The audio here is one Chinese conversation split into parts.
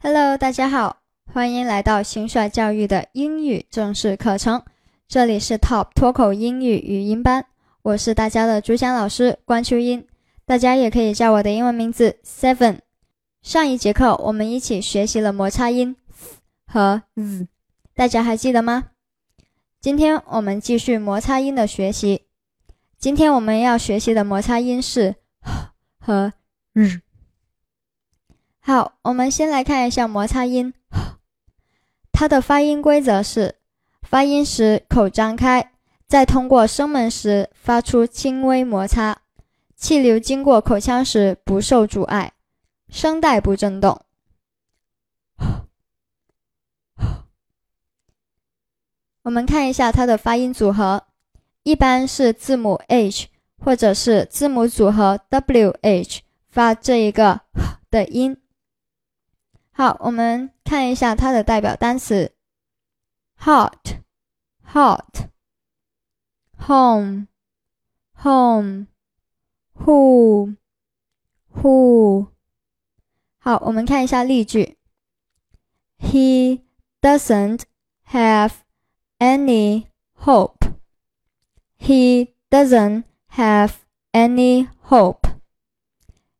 Hello，大家好，欢迎来到新帅教育的英语正式课程。这里是 Top 脱口英语语音班，我是大家的主讲老师关秋英，大家也可以叫我的英文名字 Seven。上一节课我们一起学习了摩擦音和 z，大家还记得吗？今天我们继续摩擦音的学习。今天我们要学习的摩擦音是和 r。好，我们先来看一下摩擦音，它的发音规则是：发音时口张开，在通过声门时发出轻微摩擦，气流经过口腔时不受阻碍，声带不振动。我们看一下它的发音组合，一般是字母 h 或者是字母组合 wh 发这一个的音。好，我们看一下它的代表单词：hot、hot、home、home、who、who。好，我们看一下例句：He doesn't have any hope. He doesn't have any hope.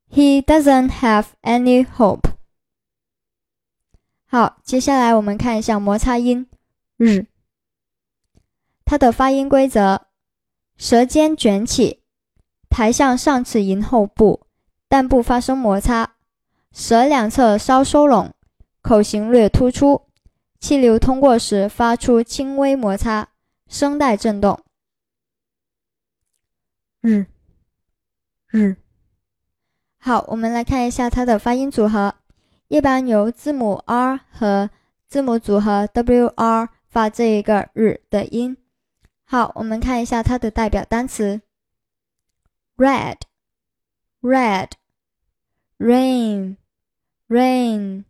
He doesn't have any hope. 好，接下来我们看一下摩擦音。日，它的发音规则：舌尖卷起，抬向上齿龈后部，但不发生摩擦；舌两侧稍收拢，口型略突出，气流通过时发出轻微摩擦，声带振动。日。日，好，我们来看一下它的发音组合。一般由字母 r 和字母组合 wr 发这一个日的音。好，我们看一下它的代表单词：red、red、rain、rain、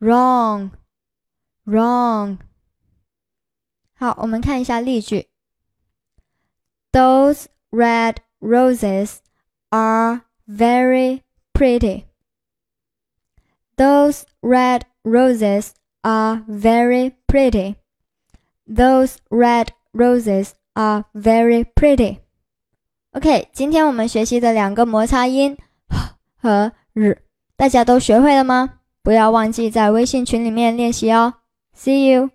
wrong、wrong。好，我们看一下例句：Those red roses are very pretty. Those red roses are very pretty. Those red roses are very pretty. OK，今天我们学习的两个摩擦音和日，大家都学会了吗？不要忘记在微信群里面练习哦。See you.